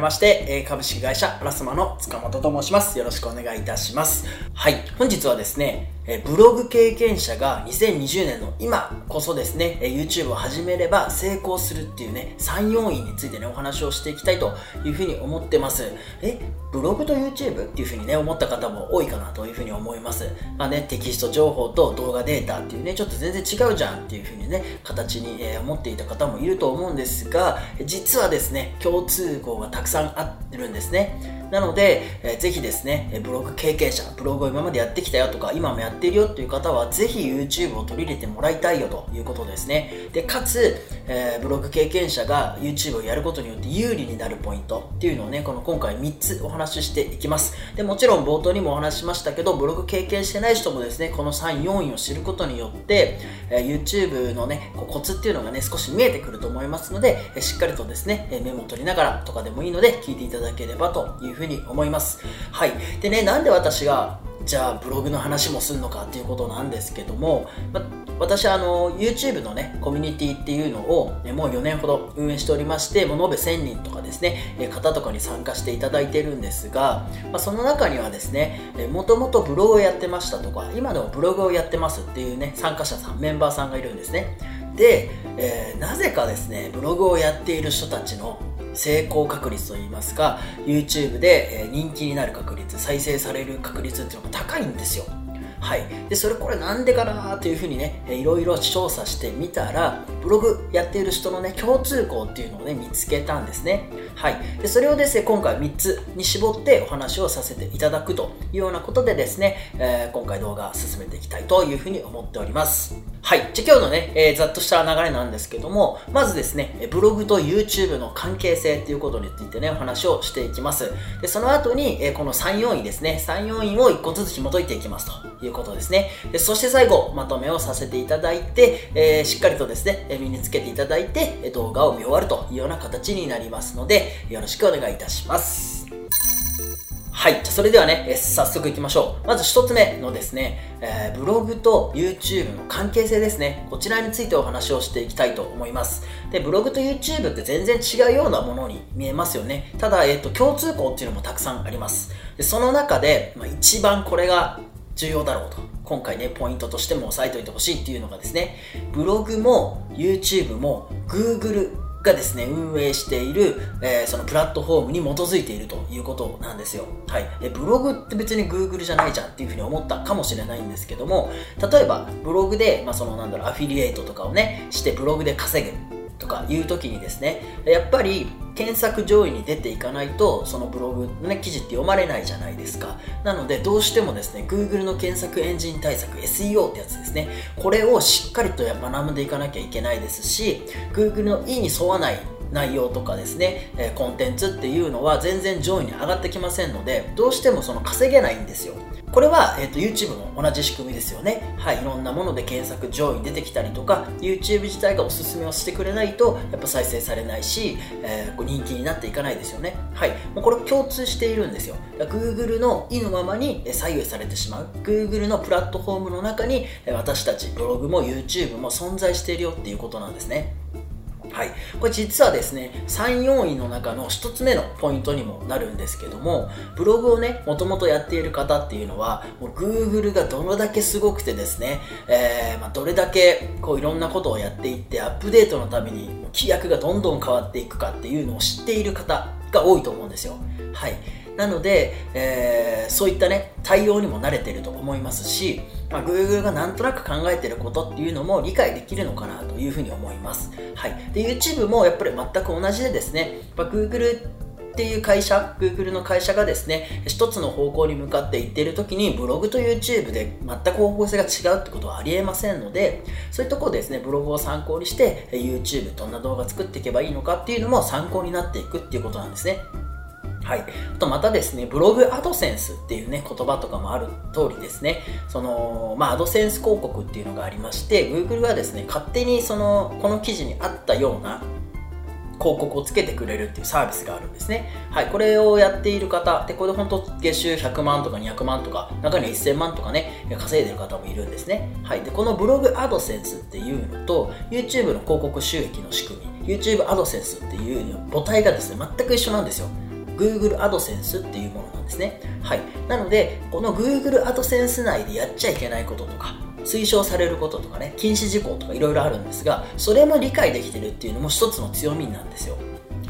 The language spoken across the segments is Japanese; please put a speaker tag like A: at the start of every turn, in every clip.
A: めまして、え株式会社プラスマの塚本と申します。よろしくお願いいたします。はい、本日はですね、えブログ経験者が2020年の今こそですね、え YouTube を始めれば成功するっていうね、3要因についてね、お話をしていきたいというふうに思ってます。え、ブログと YouTube? っていうふうにね、思った方も多いかなというふうに思います。まあね、テキスト情報と動画データっていうね、ちょっと全然違うじゃんっていうふうにね、形に、え思っていた方もいると思うんですが、実はですね、共通項がたくさんあるんですね。なので、えー、ぜひですね、ブログ経験者、ブログを今までやってきたよとか、今もやっているよっていう方は、ぜひ YouTube を取り入れてもらいたいよということですね。で、かつ、えー、ブログ経験者が YouTube をやることによって有利になるポイントっていうのをね、この今回3つお話ししていきます。で、もちろん冒頭にもお話しましたけど、ブログ経験してない人もですね、この3、4位を知ることによって、えー、YouTube のね、こうコツっていうのがね、少し見えてくると思いますので、えしっかりとですね、メモを取りながらとかでもいいので、聞いていただければというふうにふうに思います。はい。でね、なんで私が、じゃあブログの話もするのかっていうことなんですけども、ま、私あの YouTube のねコミュニティっていうのを、ね、もう4年ほど運営しておりましてもう延べ1000人とかですね、え方とかに参加していただいてるんですが、まあ、その中にはですねもともとブログをやってましたとか今でもブログをやってますっていうね参加者さんメンバーさんがいるんですねで、えー、なぜかですねブログをやっている人たちの成功確率といいますか YouTube で人気になる確率再生される確率っていうのが高いんですよはい。で、それこれなんでかなというふうにね、いろいろ調査してみたら、ブログやっている人のね、共通項っていうのをね、見つけたんですね。はい。で、それをですね、今回3つに絞ってお話をさせていただくというようなことでですね、えー、今回動画進めていきたいというふうに思っております。はい。じゃ今日のね、えー、ざっとした流れなんですけども、まずですね、ブログと YouTube の関係性っていうことについてね、お話をしていきます。で、その後に、えー、この3要因ですね、3要因を1個ずつ紐解いていきますということですね。でそして最後、まとめをさせていただいて、えー、しっかりとですね、身につけていただいて、動画を見終わるというような形になりますので、よろしくお願いいたします。はい。じゃそれではね、え早速行きましょう。まず一つ目のですね、えー、ブログと YouTube の関係性ですね。こちらについてお話をしていきたいと思います。で、ブログと YouTube って全然違うようなものに見えますよね。ただ、えっ、ー、と、共通項っていうのもたくさんあります。でその中で、まあ、一番これが重要だろうと。今回ね、ポイントとしても押さえておいてほしいっていうのがですね、ブログも YouTube も Google がですね、運営している、えー、そのプラットフォームに基づいているということなんですよ。はい。え、ブログって別に Google じゃないじゃんっていうふうに思ったかもしれないんですけども、例えばブログで、まあ、そのなんだろう、アフィリエイトとかをね、してブログで稼ぐとかいう時にですね、やっぱり検索上位に出ていかないとそのブログの、ね、記事って読まれないじゃないですか。なのでどうしてもですね Google の検索エンジン対策 SEO ってやつですねこれをしっかりと学んでいかなきゃいけないですし Google の意に沿わない内容とかですね、えコンテンツっていうのは全然上位に上がってきませんのでどうしてもその稼げないんですよ。これは、えーと、YouTube も同じ仕組みですよね。はい、いろんなもので検索上位に出てきたりとか、YouTube 自体がおすすめをしてくれないと、やっぱ再生されないし、えー、人気になっていかないですよね。はい、もうこれ共通しているんですよ。Google の意のままに左右されてしまう。Google のプラットフォームの中に、私たちブログも YouTube も存在しているよっていうことなんですね。はい、これ実はですね3、4位の中の1つ目のポイントにもなるんですけどもブログをねもともとやっている方っていうのはもう Google がどれだけすごくてですね、えー、まあ、どれだけこういろんなことをやっていってアップデートのために規約がどんどん変わっていくかっていうのを知っている方が多いと思うんですよ。はいなので、えー、そういったね、対応にも慣れてると思いますし、まあ、Google がなんとなく考えてることっていうのも理解できるのかなというふうに思います。はい。で、YouTube もやっぱり全く同じでですね、まあ、Google っていう会社、Google の会社がですね、一つの方向に向かっていっている時に、ブログと YouTube で全く方向性が違うってことはありえませんので、そういうところですね、ブログを参考にして、YouTube どんな動画作っていけばいいのかっていうのも参考になっていくっていうことなんですね。はい。あとまたですね、ブログアドセンスっていうね、言葉とかもある通りですね、その、まあ、アドセンス広告っていうのがありまして、Google はですね、勝手にその、この記事に合ったような広告をつけてくれるっていうサービスがあるんですね。はい、これをやっている方、で、これで本当月収100万とか200万とか、中には1000万とかね、稼いでる方もいるんですね。はい、で、このブログアドセンスっていうのと、YouTube の広告収益の仕組み、YouTube アドセンスっていう母体がですね、全く一緒なんですよ。Google AdSense っていうものなんですね。はい。なので、この Google AdSense 内でやっちゃいけないこととか、推奨されることとかね、禁止事項とかいろいろあるんですが、それも理解できてるっていうのも一つの強みなんですよ。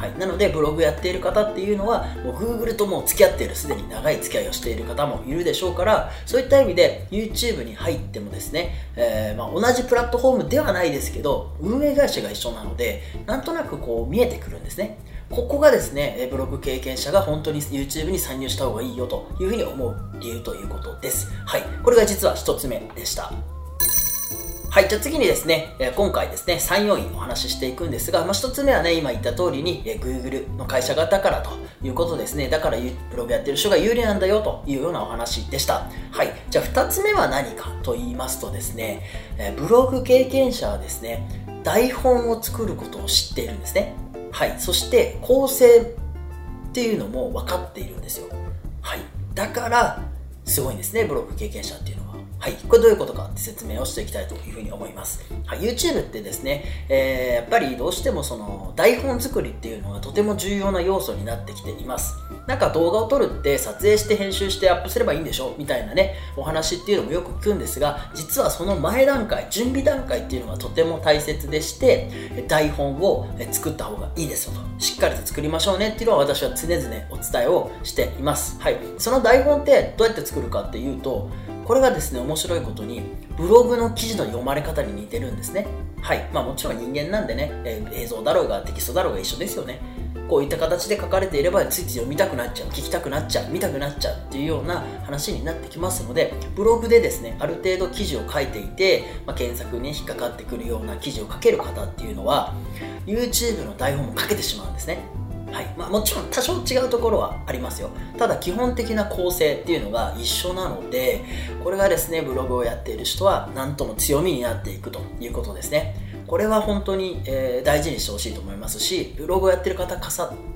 A: はい、なのでブログやっている方っていうのはもう Google ともう付き合っているすでに長い付き合いをしている方もいるでしょうからそういった意味で YouTube に入ってもですね、えー、ま、同じプラットフォームではないですけど運営会社が一緒なのでなんとなくこう見えてくるんですねここがですね、ブログ経験者が本当に YouTube に参入した方がいいよというふうに思う理由ということです。はい。これが実は一つ目でした。はい、じゃあ次にですね、今回ですね、3要因お話ししていくんですが、まあ、1つ目はね、今言った通りに、Google の会社型からということですね。だからブログやってる人が有利なんだよというようなお話でした。はい、じゃあ2つ目は何かと言いますとですね、ブログ経験者はですね、台本を作ることを知っているんですね。はい、そして構成っていうのも分かっているんですよ。はい、だから、すごいんですね、ブロック経験者っていうのは。はい。これどういうことかって説明をしていきたいというふうに思います。はい。YouTube ってですね、えー、やっぱりどうしてもその台本作りっていうのがとても重要な要素になってきています。なんか動画を撮るって撮影して編集してアップすればいいんでしょみたいなね、お話っていうのもよく聞くんですが、実はその前段階、準備段階っていうのがとても大切でして、台本を作った方がいいですよと。しっかりと作りましょうねっていうのは私は常々お伝えをしています。はい。その台本ってどうやって作るかっていうと、これがですね、面白いことに、ブログの記事の読まれ方に似てるんですね。はい。まあもちろん人間なんでね、えー、映像だろうがテキストだろうが一緒ですよね。こういった形で書かれていればついつい読みたくなっちゃう、聞きたくなっちゃう、見たくなっちゃうっていうような話になってきますので、ブログでですね、ある程度記事を書いていて、まあ、検索に引っかかってくるような記事を書ける方っていうのは、YouTube の台本も書けてしまうんですね。はい。まあ、もちろん多少違うところはありますよ。ただ基本的な構成っていうのが一緒なのでこれがですねブログをやっている人は何とも強みになっていくということですね。これは本当に、えー、大事にしてほしいと思いますしブログをやってる方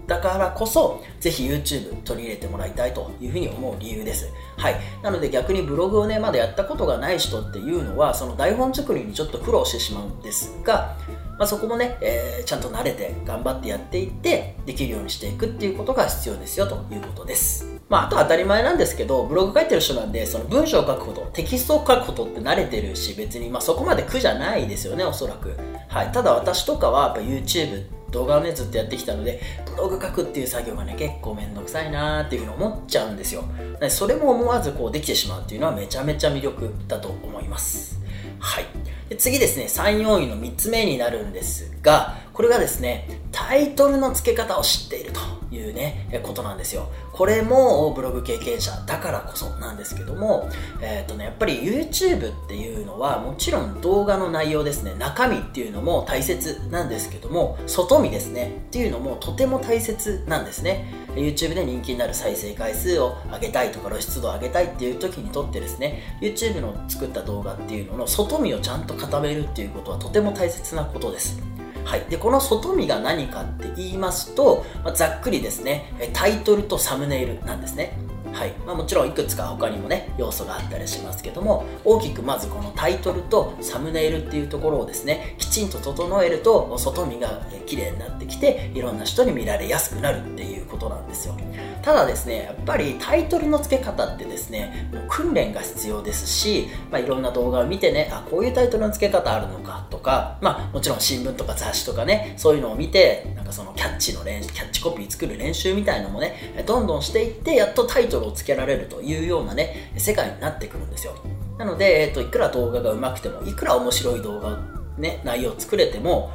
A: だからこそぜひ YouTube 取り入れてもらいたいというふうに思う理由です。はい。なので逆にブログをねまだやったことがない人っていうのはその台本作りにちょっと苦労してしまうんですがまあ、そこもね、えー、ちゃんと慣れて頑張ってやっていってできるようにしていくっていうことが必要ですよということです。まあ、あと当たり前なんですけど、ブログ書いてる人なんで、その文章を書くこと、テキストを書くことって慣れてるし、別にまあそこまで苦じゃないですよね、おそらく。はい。ただ私とかはやっぱ YouTube 動画をねずっとやってきたのでブログ書くっていう作業がね結構めんどくさいなーっていうふうに思っちゃうんですよそれも思わずこうできてしまうっていうのはめちゃめちゃ魅力だと思いますはいで次ですね3、4位の3つ目になるんですがこれがですねタイトルの付け方を知っているというね、ことなんですよ。これもブログ経験者だからこそなんですけども、え、ー、とね、やっぱり YouTube っていうのはもちろん動画の内容ですね、中身っていうのも大切なんですけども、外見ですね、っていうのもとても大切なんですね。YouTube で人気になる再生回数を上げたいとか露出度を上げたいっていう時にとってですね、YouTube の作った動画っていうのの外見をちゃんと固めるっていうことはとても大切なことです。はい、でこの外見が何かって言いますと、まあ、ざっくりですねタイトルとサムネイルなんですね。はい。まあ、もちろんいくつか他にもね要素があったりしますけども大きくまずこのタイトルとサムネイルっていうところをですねきちんと整えると外見が綺麗になってきていろんな人に見られやすくなるっていうことなんですよただですねやっぱりタイトルの付け方ってですねもう訓練が必要ですし、まあ、いろんな動画を見てねあこういうタイトルの付け方あるのかとか、まあ、もちろん新聞とか雑誌とかねそういうのを見てなんかそのキャッチの練キャッチコピー作る練習みたいのもねどんどんしていってやっとタイトルをつけられるというようなね、世界になってくるんですよ。なので、えっと、いくら動画が上手くても、いくら面白い動画、ね、内容を作れても、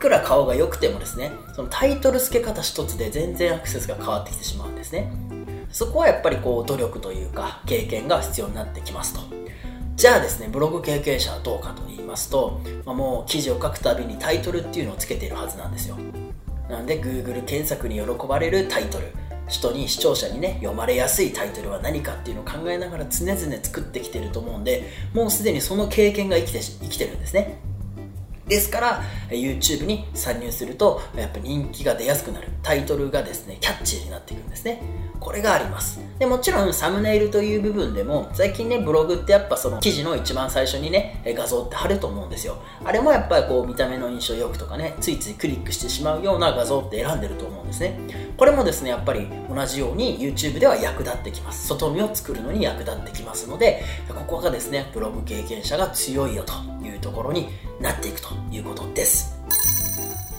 A: くら顔が良くてもですね、そのタイトル付け方一つで全然アクセスが変わってきてしまうんですね。そこはやっぱりこう努力というか経験が必要になってきますと。じゃあですね、ブログ経験者はどうかと言いますと、まあ、もう記事を書くたびにタイトルっていうのをつけているはずなんですよ。なんで Google 検索に喜ばれるタイトル。人に視聴者にね読まれやすいタイトルは何かっていうのを考えながら常々作ってきてると思うんでもうすでにその経験が生きて生きてるんですねですから、YouTube に参入すると、やっぱ人気が出やすくなる。タイトルがですね、キャッチーになっていくんですね。これがあります。で、もちろんサムネイルという部分でも、最近ね、ブログってやっぱその記事の一番最初にね、画像って貼ると思うんですよ。あれもやっぱりこう見た目の印象よくとかね、ついついクリックしてしまうような画像って選んでると思うんですね。これもですね、やっぱり同じように YouTube では役立ってきます。外見を作るのに役立ってきますので、ここがですね、ブログ経験者が強いよというところになっていくということです。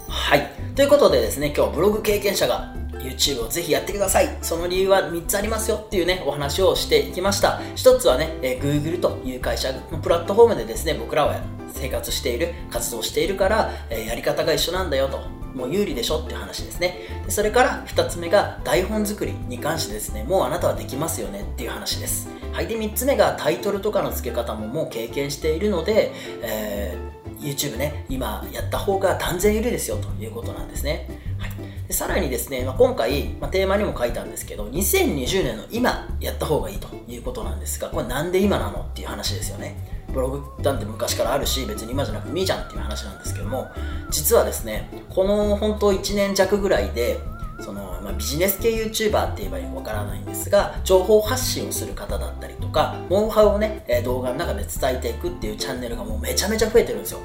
A: はい。ということでですね、今日ブログ経験者が YouTube をぜひやってください。その理由は3つありますよっていうね、お話をしていきました。1つはね、え Google という会社のプラットフォームでですね、僕らは生活している、活動しているから、えやり方が一緒なんだよと。もう有利でしょっていう話ですね。でそれから2つ目が台本作りに関してですね、もうあなたはできますよねっていう話です。はい。で、3つ目がタイトルとかの付け方ももう経験しているので、えー、YouTube ね、今やった方が断然有利ですよということなんですね。はい。でさらにですね、まあ、今回、まあ、テーマにも書いたんですけど、2020年の今やった方がいいということなんですが、これなんで今なのっていう話ですよね。ブログなんて昔からあるし、別に今じゃなくてもいいじゃんっていう話なんですけども、実はですね、この本当1年弱ぐらいで、その、まあ、ビジネス系 YouTuber って言えばいいわからないんですが、情報発信をする方だったりか、ノウハウをね、動画の中で伝えていくっていうチャンネルがもうめちゃめちゃ増えてるんですよ。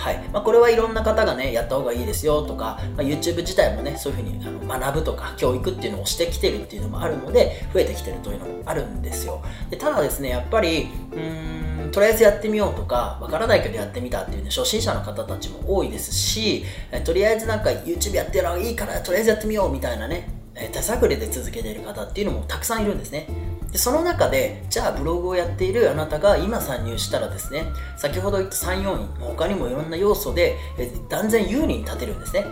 A: はい。まあ、これはいろんな方がねやった方がいいですよとか、まあ、YouTube 自体もねそういうふうにあの学ぶとか教育っていうのをしてきてるっていうのもあるので増えてきてるというのもあるんですよ。でただですねやっぱりうーんとりあえずやってみようとかわからないけどやってみたっていうね初心者の方たちも多いですしとりあえずなんか YouTube やってるのがいいからとりあえずやってみようみたいなね手探りで続けている方っていうのもたくさんいるんですね。でその中でじゃあブログをやっているあなたが今参入したらですね先ほど言った3要因他にもいろんな要素で断然有利に立てるんですね。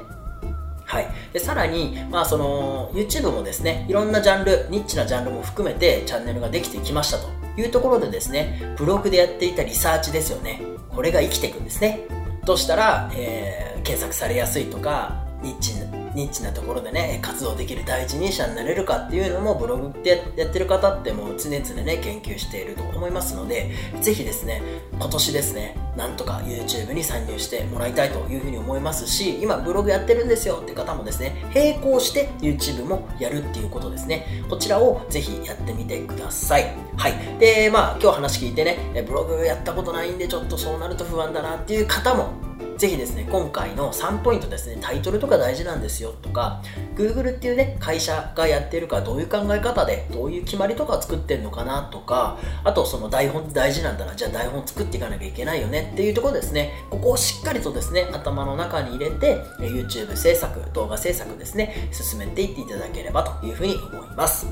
A: はい、でさらに、まあ、その YouTube もですねいろんなジャンルニッチなジャンルも含めてチャンネルができてきましたと。いうところでですねブログでやっていたリサーチですよね。これが生きていくんですね。としたら、えー、検索されやすいとかニッチニッチなところでね、活動できる第一人者になれるかっていうのもブログってやってる方ってもう常々ね、研究していると思いますので、ぜひですね、今年ですね、なんとか YouTube に参入してもらいたいというふうに思いますし、今ブログやってるんですよって方もですね、並行して YouTube もやるっていうことですね。こちらをぜひやってみてください。はい。で、まあ今日話聞いてね、ブログやったことないんでちょっとそうなると不安だなっていう方もぜひですね、今回の3ポイントですね、タイトルとか大事なんですよとか、Google っていうね、会社がやってるからどういう考え方で、どういう決まりとか作ってんのかなとか、あとその台本大事なんだな、じゃあ台本作っていかなきゃいけないよねっていうところですね、ここをしっかりとですね、頭の中に入れて、YouTube 制作、動画制作ですね、進めていっていただければというふうに思います。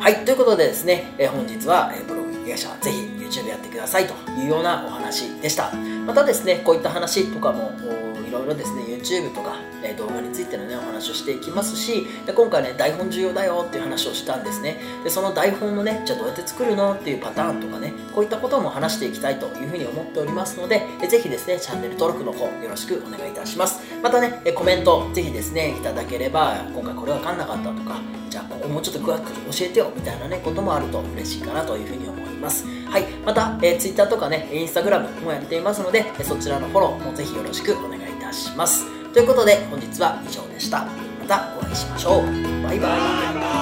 A: はい、ということでですね、え本日は、ブログ経営者ぜひ YouTube やってくださいというようなお話でした。またですね、こういった話とかもろいろですね、YouTube とか、え動画についてのね、お話をしていきますし、で今回ね、台本重要だよっていう話をしたんですね。で、その台本のね、じゃあどうやって作るの？っていうパターンとかね、こういったことも話していきたいというふうに思っておりますので、えぜひですね、チャンネル登録の方よろしくお願いいたします。またね、コメントぜひですね、いただければ、今回これわかんなかったとか、じゃあここもうちょっと詳しく教えてよみたいなね、こともあると嬉しいかなというふうに思います。はい。また、えー、Twitter とかね、Instagram もやっていますので、そちらのフォローもぜひよろしくお願いいたします。ということで、本日は以上でした。またお会いしましょう。バイバイ。